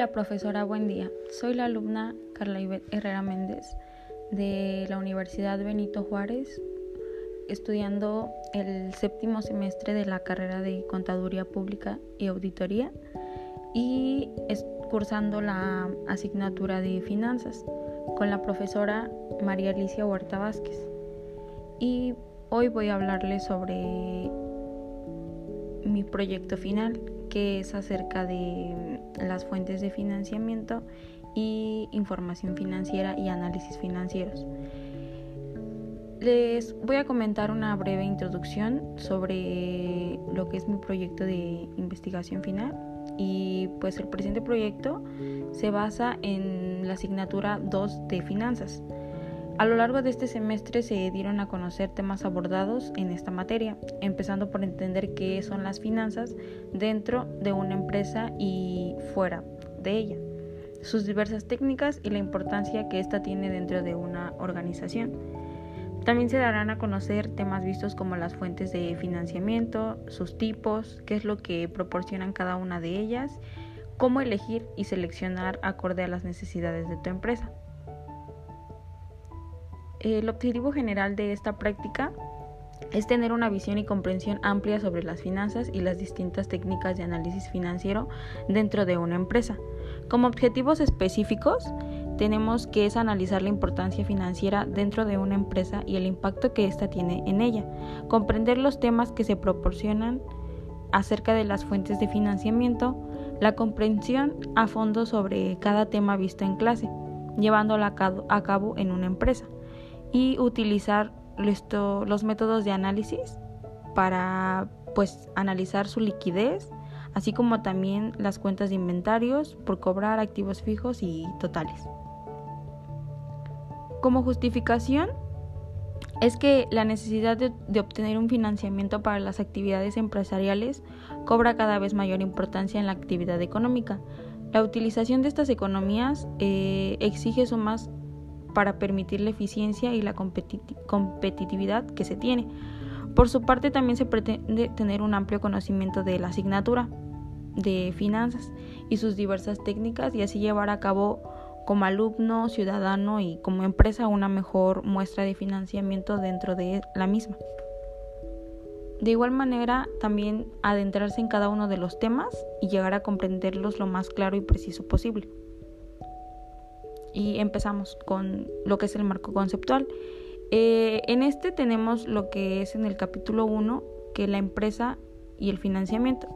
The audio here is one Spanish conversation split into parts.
Hola profesora, buen día. Soy la alumna Carla Herrera Méndez de la Universidad Benito Juárez, estudiando el séptimo semestre de la carrera de Contaduría Pública y Auditoría y cursando la asignatura de Finanzas con la profesora María Alicia Huerta Vázquez. Y hoy voy a hablarles sobre mi proyecto final, que es acerca de las fuentes de financiamiento y información financiera y análisis financieros. Les voy a comentar una breve introducción sobre lo que es mi proyecto de investigación final y pues el presente proyecto se basa en la asignatura 2 de finanzas. A lo largo de este semestre se dieron a conocer temas abordados en esta materia, empezando por entender qué son las finanzas dentro de una empresa y fuera de ella, sus diversas técnicas y la importancia que ésta tiene dentro de una organización. También se darán a conocer temas vistos como las fuentes de financiamiento, sus tipos, qué es lo que proporcionan cada una de ellas, cómo elegir y seleccionar acorde a las necesidades de tu empresa. El objetivo general de esta práctica es tener una visión y comprensión amplia sobre las finanzas y las distintas técnicas de análisis financiero dentro de una empresa. Como objetivos específicos, tenemos que analizar la importancia financiera dentro de una empresa y el impacto que ésta tiene en ella, comprender los temas que se proporcionan acerca de las fuentes de financiamiento, la comprensión a fondo sobre cada tema visto en clase, llevándolo a cabo en una empresa y utilizar los métodos de análisis para pues analizar su liquidez, así como también las cuentas de inventarios por cobrar activos fijos y totales. Como justificación es que la necesidad de, obtener un financiamiento para las actividades empresariales cobra cada vez mayor importancia en la actividad económica. La utilización de estas economías eh, exige su más para permitir la eficiencia y la competitividad que se tiene. Por su parte, también se pretende tener un amplio conocimiento de la asignatura de finanzas y sus diversas técnicas y así llevar a cabo como alumno, ciudadano y como empresa una mejor muestra de financiamiento dentro de la misma. De igual manera, también adentrarse en cada uno de los temas y llegar a comprenderlos lo más claro y preciso posible y empezamos con lo que es el marco conceptual. Eh, en este tenemos lo que es en el capítulo 1, que la empresa y el financiamiento.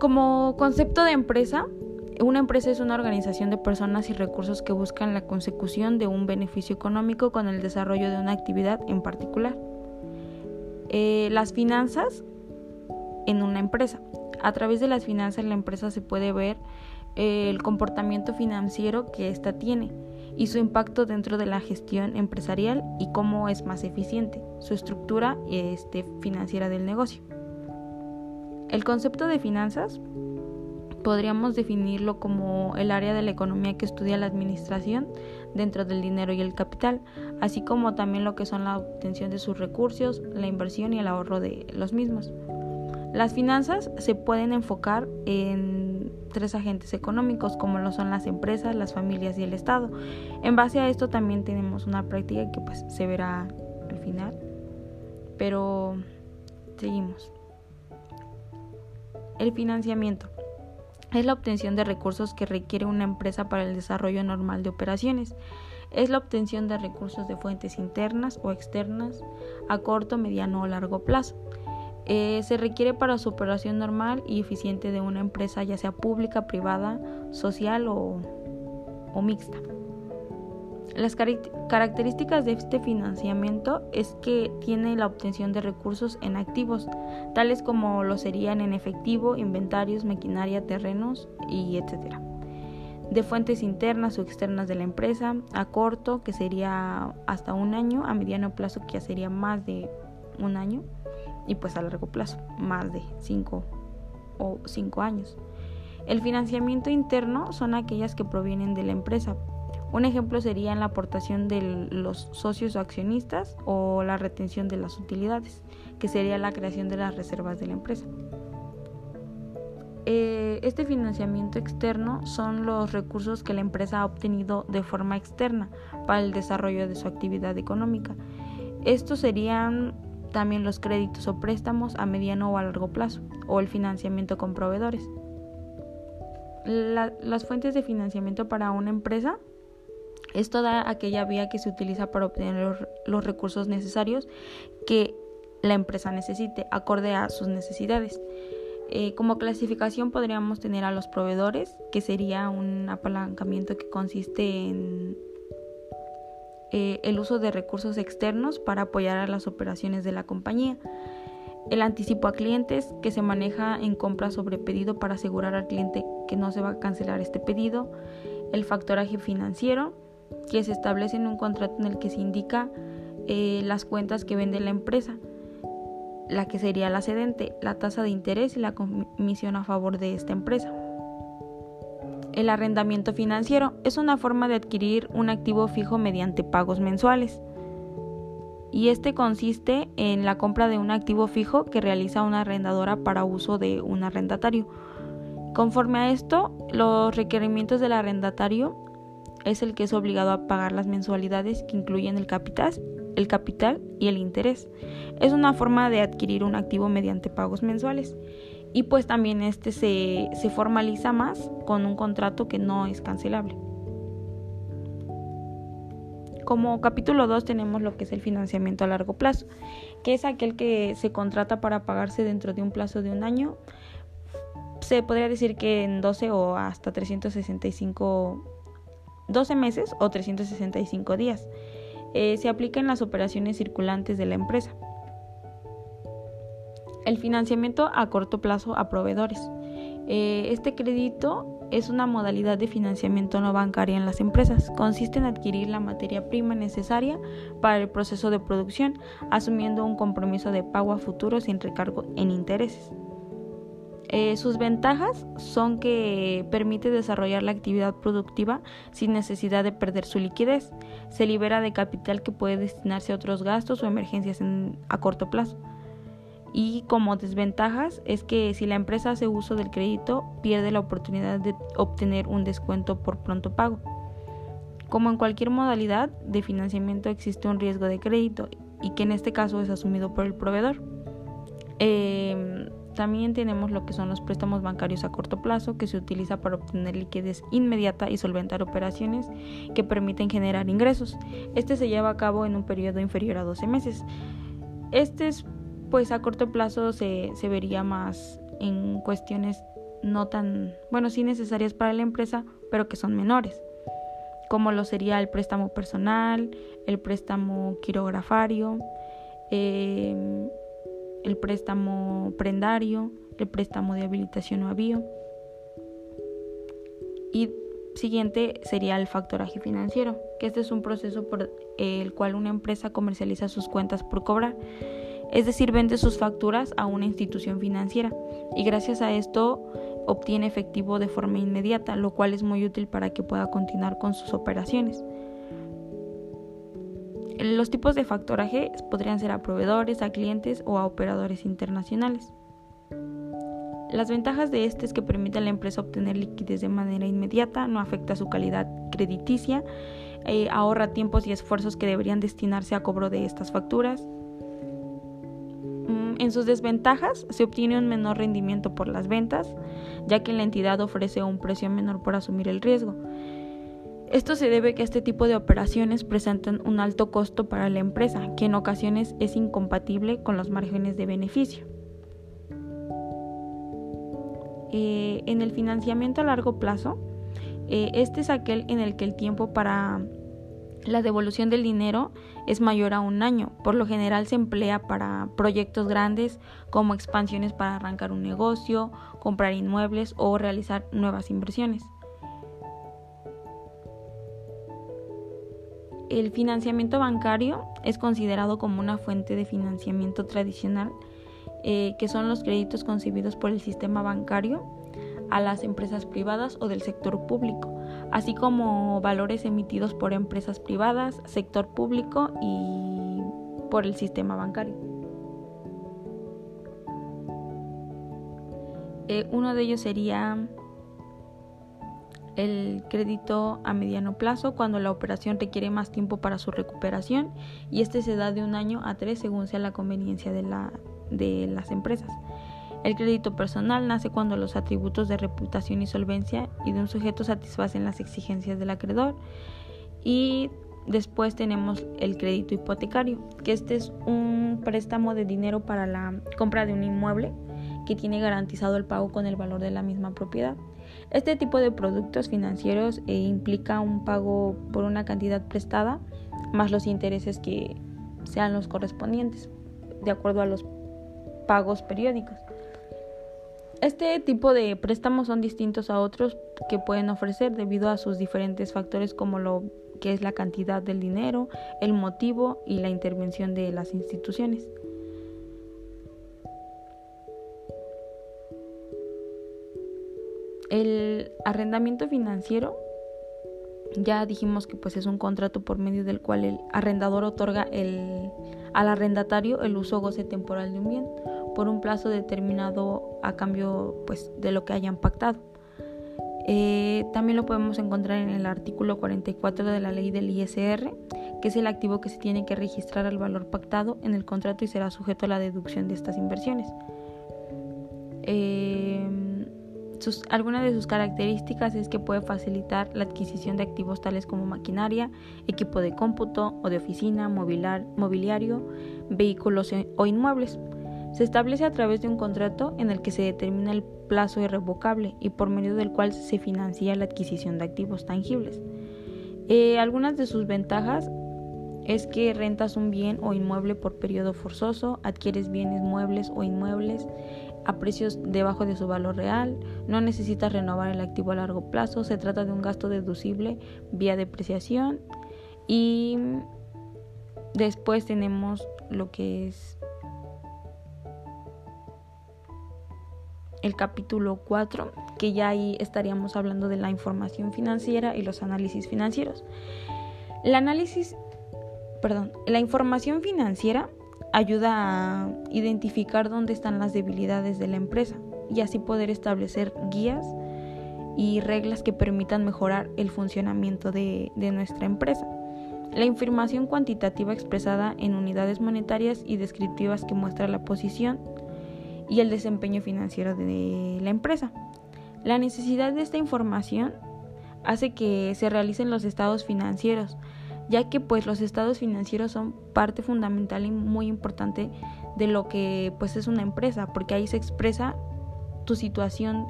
Como concepto de empresa, una empresa es una organización de personas y recursos que buscan la consecución de un beneficio económico con el desarrollo de una actividad en particular. Eh, las finanzas en una empresa. A través de las finanzas la empresa se puede ver el comportamiento financiero que ésta tiene y su impacto dentro de la gestión empresarial y cómo es más eficiente, su estructura este, financiera del negocio. El concepto de finanzas podríamos definirlo como el área de la economía que estudia la administración dentro del dinero y el capital, así como también lo que son la obtención de sus recursos, la inversión y el ahorro de los mismos. Las finanzas se pueden enfocar en tres agentes económicos como lo son las empresas, las familias y el Estado. En base a esto también tenemos una práctica que pues se verá al final. Pero seguimos. El financiamiento es la obtención de recursos que requiere una empresa para el desarrollo normal de operaciones. Es la obtención de recursos de fuentes internas o externas a corto, mediano o largo plazo. Eh, se requiere para su operación normal y eficiente de una empresa, ya sea pública, privada, social o, mixta. Las características de este financiamiento es que tiene la obtención de recursos en activos, tales como lo serían en efectivo, inventarios, maquinaria, terrenos y etc. De fuentes internas o externas de la empresa, a corto, que sería hasta un año, a mediano plazo, que ya sería más de un año, y pues a largo plazo, más de 5 o 5 años. El financiamiento interno son aquellas que provienen de la empresa. Un ejemplo sería la aportación de los socios o accionistas o la retención de las utilidades, que sería la creación de las reservas de la empresa. Eh, este financiamiento externo son los recursos que la empresa ha obtenido de forma externa para el desarrollo de su actividad económica. Estos serían también los créditos o préstamos a mediano o a largo plazo o el financiamiento con proveedores. las fuentes de financiamiento para una empresa es toda aquella vía que se utiliza para obtener los recursos necesarios que la empresa necesite, acorde a sus necesidades. Eh, como clasificación podríamos tener a los proveedores, que sería un apalancamiento que consiste en eh, el uso de recursos externos para apoyar a las operaciones de la compañía. El anticipo a clientes, que se maneja en compra sobre pedido para asegurar al cliente que no se va a cancelar este pedido. El factoraje financiero, que se establece en un contrato en el que se indica eh, las cuentas que vende la empresa, la que sería la cedente, la tasa de interés y la comisión a favor de esta empresa. El arrendamiento financiero es una forma de adquirir un activo fijo mediante pagos mensuales. Y este consiste en la compra de un activo fijo que realiza una arrendadora para uso de un arrendatario. Conforme a esto, los requerimientos del arrendatario es el que es obligado a pagar las mensualidades que incluyen el capital, el capital y el interés. Es una forma de adquirir un activo mediante pagos mensuales. Y pues también este se, se formaliza más con un contrato que no es cancelable. Como capítulo 2 tenemos lo que es el financiamiento a largo plazo, que es aquel que se contrata para pagarse dentro de un plazo de un año. Se podría decir que en 12 o hasta 365 12 meses o 365 días. Eh, se aplica en las operaciones circulantes de la empresa. El financiamiento a corto plazo a proveedores. Eh, este crédito es una modalidad de financiamiento no bancaria en las empresas. Consiste en adquirir la materia prima necesaria para el proceso de producción, asumiendo un compromiso de pago a futuro sin recargo en intereses. Eh, sus ventajas son que permite desarrollar la actividad productiva sin necesidad de perder su liquidez. Se libera de capital que puede destinarse a otros gastos o emergencias a corto plazo. Y como desventajas es que si la empresa hace uso del crédito pierde la oportunidad de obtener un descuento por pronto pago. Como en cualquier modalidad de financiamiento existe un riesgo de crédito y que en este caso es asumido por el proveedor. Eh, también tenemos lo que son los préstamos bancarios a corto plazo, que se utiliza para obtener liquidez inmediata y solventar operaciones que permiten generar ingresos. Este se lleva a cabo en un periodo inferior a 12 meses. Este es, pues a corto plazo se, se vería más en cuestiones no tan, bueno, sí necesarias para la empresa, pero que son menores, como lo sería el préstamo personal, el préstamo quirografario, eh, el préstamo prendario, el préstamo de habilitación o avío. Y siguiente sería el factoraje financiero, que este es un proceso por el cual una empresa comercializa sus cuentas por cobrar, es decir, vende sus facturas a una institución financiera y gracias a esto obtiene efectivo de forma inmediata, lo cual es muy útil para que pueda continuar con sus operaciones. Los tipos de factoraje podrían ser a proveedores, a clientes o a operadores internacionales. Las ventajas de este es que permite a la empresa obtener liquidez de manera inmediata, no afecta su calidad crediticia, eh, ahorra tiempos y esfuerzos que deberían destinarse a cobro de estas facturas. En sus desventajas se obtiene un menor rendimiento por las ventas, ya que la entidad ofrece un precio menor por asumir el riesgo. Esto se debe a que este tipo de operaciones presentan un alto costo para la empresa, que en ocasiones es incompatible con los márgenes de beneficio. Eh, en el financiamiento a largo plazo, eh, este es aquel en el que el tiempo para la devolución del dinero es mayor a un año. Por lo general se emplea para proyectos grandes como expansiones para arrancar un negocio, comprar inmuebles o realizar nuevas inversiones. el financiamiento bancario es considerado como una fuente de financiamiento tradicional, eh, que son los créditos concebidos por el sistema bancario a las empresas privadas o del sector público, así como valores emitidos por empresas privadas, sector público y por el sistema bancario. Eh, uno de ellos sería el crédito a mediano plazo cuando la operación requiere más tiempo para su recuperación y este se da de un año a tres según sea la conveniencia de, la, de las empresas. El crédito personal nace cuando los atributos de reputación y solvencia y de un sujeto satisfacen las exigencias del acreedor y después tenemos el crédito hipotecario, que este es un préstamo de dinero para la compra de un inmueble que tiene garantizado el pago con el valor de la misma propiedad. Este tipo de productos financieros eh, implica un pago por una cantidad prestada más los intereses que sean los correspondientes, de acuerdo a los pagos periódicos. Este tipo de préstamos son distintos a otros que pueden ofrecer debido a sus diferentes factores como lo que es la cantidad del dinero, el motivo y la intervención de las instituciones. El arrendamiento financiero, ya dijimos que pues es un contrato por medio del cual el arrendador otorga el, al arrendatario el uso goce temporal de un bien por un plazo determinado a cambio pues de lo que hayan pactado. Eh, también lo podemos encontrar en el artículo 44 de la ley del ISR, que es el activo que se tiene que registrar al valor pactado en el contrato y será sujeto a la deducción de estas inversiones. Eh, alguna de sus características es que puede facilitar la adquisición de activos tales como maquinaria, equipo de cómputo o de oficina, mobiliario, vehículos e, o inmuebles. Se establece a través de un contrato en el que se determina el plazo irrevocable y por medio del cual se financia la adquisición de activos tangibles. Eh, algunas de sus ventajas es que rentas un bien o inmueble por periodo forzoso, adquieres bienes muebles o inmuebles, a precios debajo de su valor real, no necesita renovar el activo a largo plazo, se trata de un gasto deducible vía depreciación y después tenemos lo que es el capítulo 4, que ya ahí estaríamos hablando de la información financiera y los análisis financieros. El análisis, perdón, la información financiera ayuda a identificar dónde están las debilidades de la empresa y así poder establecer guías y reglas que permitan mejorar el funcionamiento de, nuestra empresa. La información cuantitativa expresada en unidades monetarias y descriptivas que muestra la posición y el desempeño financiero de la empresa. La necesidad de esta información hace que se realicen los estados financieros, ya que pues los estados financieros son parte fundamental y muy importante de lo que pues es una empresa, porque ahí se expresa tu situación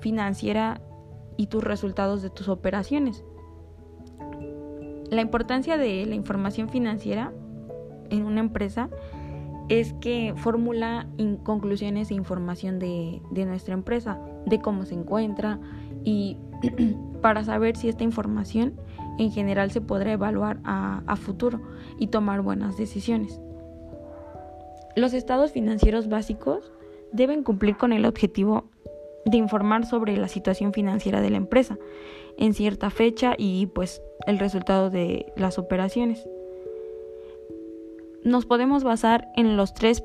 financiera y tus resultados de tus operaciones. La importancia de la información financiera en una empresa es que formula conclusiones e información de, de nuestra empresa, de cómo se encuentra y para saber si esta información en general se podrá evaluar a, futuro y tomar buenas decisiones. Los estados financieros básicos deben cumplir con el objetivo de informar sobre la situación financiera de la empresa en cierta fecha y pues el resultado de las operaciones. Nos podemos basar en los tres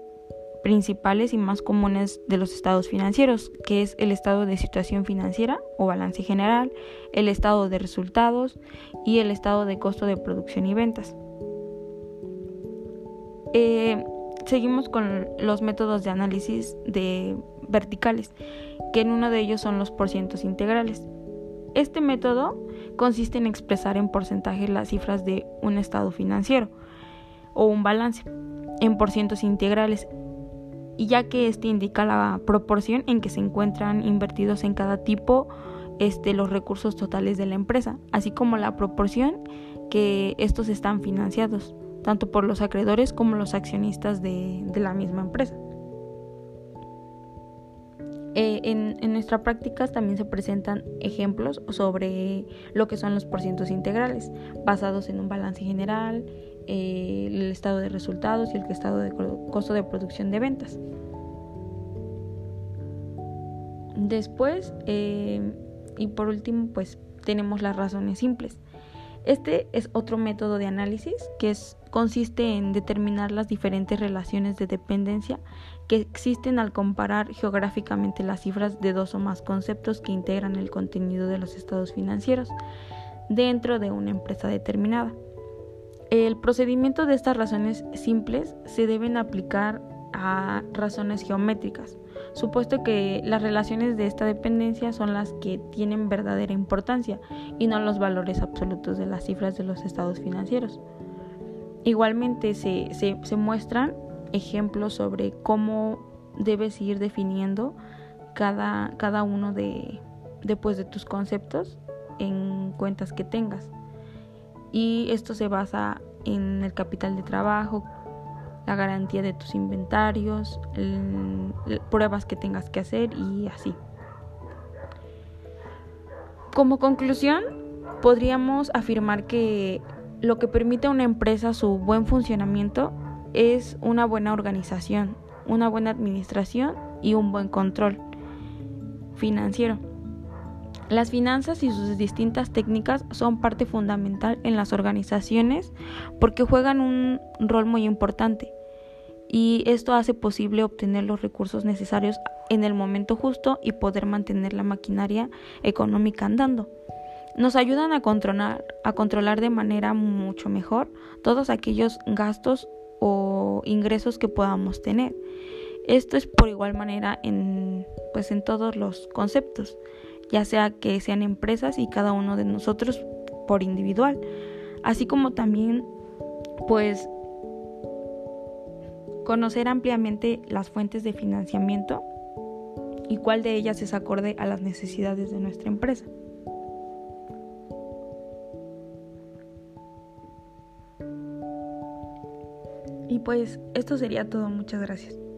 principales y más comunes de los estados financieros, que es el estado de situación financiera o balance general, el estado de resultados y el estado de costo de producción y ventas. Eh, seguimos con los métodos de análisis de verticales, que en uno de ellos son los porcientos integrales. Este método consiste en expresar en porcentaje las cifras de un estado financiero o un balance en porcientos integrales y ya que este indica la proporción en que se encuentran invertidos en cada tipo este, los recursos totales de la empresa, así como la proporción que estos están financiados, tanto por los acreedores como los accionistas de, la misma empresa. Eh, en, en nuestras prácticas también se presentan ejemplos sobre lo que son los porcientos integrales, basados en un balance general, eh, el estado de resultados y el estado de costo de producción de ventas. Después, eh, y por último, pues tenemos las razones simples. Este es otro método de análisis que consiste en determinar las diferentes relaciones de dependencia que existen al comparar geográficamente las cifras de dos o más conceptos que integran el contenido de los estados financieros dentro de una empresa determinada. El procedimiento de estas razones simples se deben aplicar a razones geométricas, supuesto que las relaciones de esta dependencia son las que tienen verdadera importancia y no los valores absolutos de las cifras de los estados financieros. Igualmente se, se, muestran ejemplos sobre cómo debes ir definiendo cada, cada uno de, después de tus conceptos en cuentas que tengas. Y esto se basa en el capital de trabajo, la garantía de tus inventarios, pruebas que tengas que hacer y así. Como conclusión, podríamos afirmar que lo que permite a una empresa su buen funcionamiento es una buena organización, una buena administración y un buen control financiero. Las finanzas y sus distintas técnicas son parte fundamental en las organizaciones porque juegan un rol muy importante y esto hace posible obtener los recursos necesarios en el momento justo y poder mantener la maquinaria económica andando. Nos ayudan a controlar, de manera mucho mejor todos aquellos gastos o ingresos que podamos tener. Esto es por igual manera en, pues en todos los conceptos, ya sea que sean empresas y cada uno de nosotros por individual, así como también pues conocer ampliamente las fuentes de financiamiento y cuál de ellas es acorde a las necesidades de nuestra empresa. Y pues esto sería todo, muchas gracias.